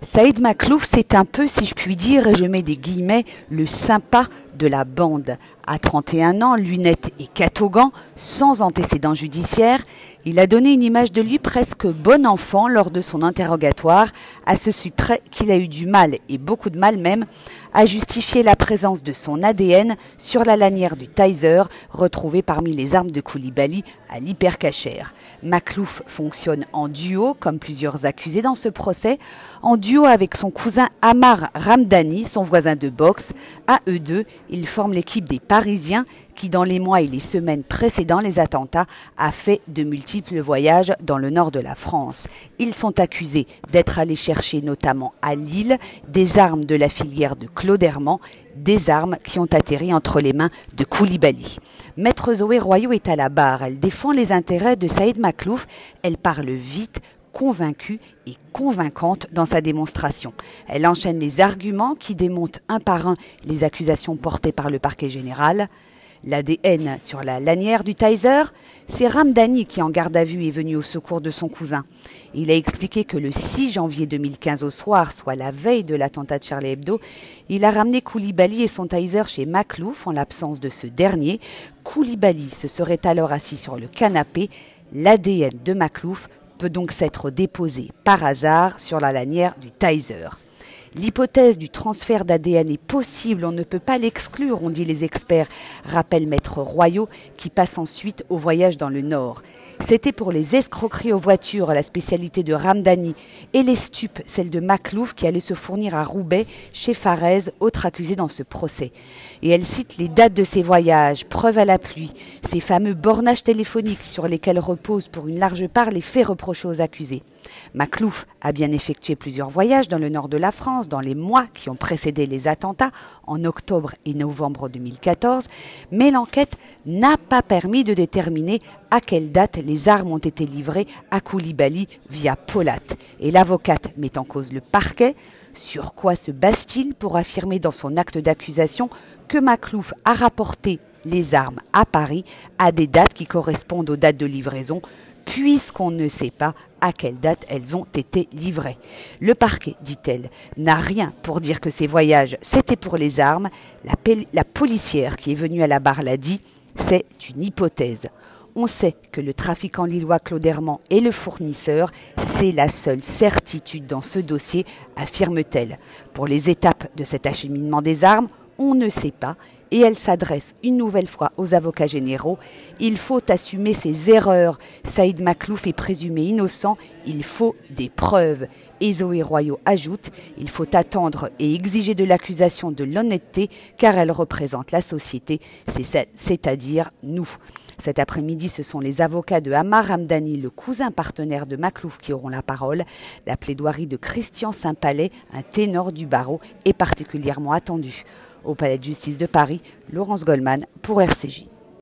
Saïd Maklouf, c'est un peu, si je puis dire, je mets des guillemets, le sympa de la bande. À 31 ans, lunettes et catogan, sans antécédents judiciaires, il a donné une image de lui presque bon enfant lors de son interrogatoire, à ce près qu'il a eu du mal, et beaucoup de mal même, à justifier la présence de son ADN sur la lanière du Tizer retrouvée parmi les armes de Koulibaly à l'hypercachère. Maklouf fonctionne en duo, comme plusieurs accusés dans ce procès, en duo avec son cousin Amar Ramdani, son voisin de boxe. À eux deux, ils forment l'équipe des Parisiens qui, dans les mois et les semaines précédant les attentats, a fait de multiples voyages dans le nord de la France. Ils sont accusés d'être allés chercher notamment à Lille des armes de la filière de Claude Herman, des armes qui ont atterri entre les mains de Koulibaly. Maître Zoé Royaux est à la barre. Elle défend les intérêts de Saïd Maklouf. Elle parle vite, convaincue et convaincante dans sa démonstration. Elle enchaîne les arguments qui démontent un par un les accusations portées par le parquet général. L'ADN sur la lanière du Tizer, c'est Ramdani qui en garde à vue est venu au secours de son cousin. Il a expliqué que le 6 janvier 2015 au soir, soit la veille de l'attentat de Charlie Hebdo, il a ramené Koulibaly et son Tizer chez Maklouf en l'absence de ce dernier. Koulibaly se serait alors assis sur le canapé. L'ADN de Maklouf peut donc s'être déposé par hasard sur la lanière du Tizer. L'hypothèse du transfert d'ADN est possible, on ne peut pas l'exclure, ont dit les experts, rappelle Maître Royaux, qui passe ensuite au voyage dans le Nord. C'était pour les escroqueries aux voitures, la spécialité de Ramdani, et les stupes, celle de Maclouf, qui allait se fournir à Roubaix, chez Farez, autre accusé dans ce procès. Et elle cite les dates de ses voyages, preuve à la pluie, ces fameux bornages téléphoniques sur lesquels reposent pour une large part les faits reprochés aux accusés. Maclouf a bien effectué plusieurs voyages dans le nord de la Dans les mois qui ont précédé les attentats en octobre et novembre 2014, mais l'enquête n'a pas permis de déterminer à quelle date les armes ont été livrées à Koulibaly via Polat. Et l'avocate met en cause le parquet. Sur quoi se base-t-il pour affirmer dans son acte d'accusation que Maclouf a rapporté les armes à Paris à des dates qui correspondent aux dates de livraison puisqu'on ne sait pas à quelle date elles ont été livrées. Le parquet, dit-elle, n'a rien pour dire que ces voyages, c'était pour les armes. La, policière qui est venue à la barre l'a dit, c'est une hypothèse. On sait que le trafiquant lillois Claude est le fournisseur, c'est la seule certitude dans ce dossier, affirme-t-elle. Pour les étapes de cet acheminement des armes, on ne sait pas et elle s'adresse une nouvelle fois aux avocats généraux. Il faut assumer ses erreurs. Saïd Maklouf est présumé innocent. Il faut des preuves. Et Zoé Royaux ajoute Il faut attendre et exiger de l'accusation de l'honnêteté car elle représente la société, c'est-à-dire nous. Cet après-midi, ce sont les avocats de Hamar Hamdani, le cousin partenaire de Maklouf, qui auront la parole. La plaidoirie de Christian Saint-Palais, un ténor du barreau, est particulièrement attendue. Au Palais de justice de Paris, Laurence Goldman pour RCJ.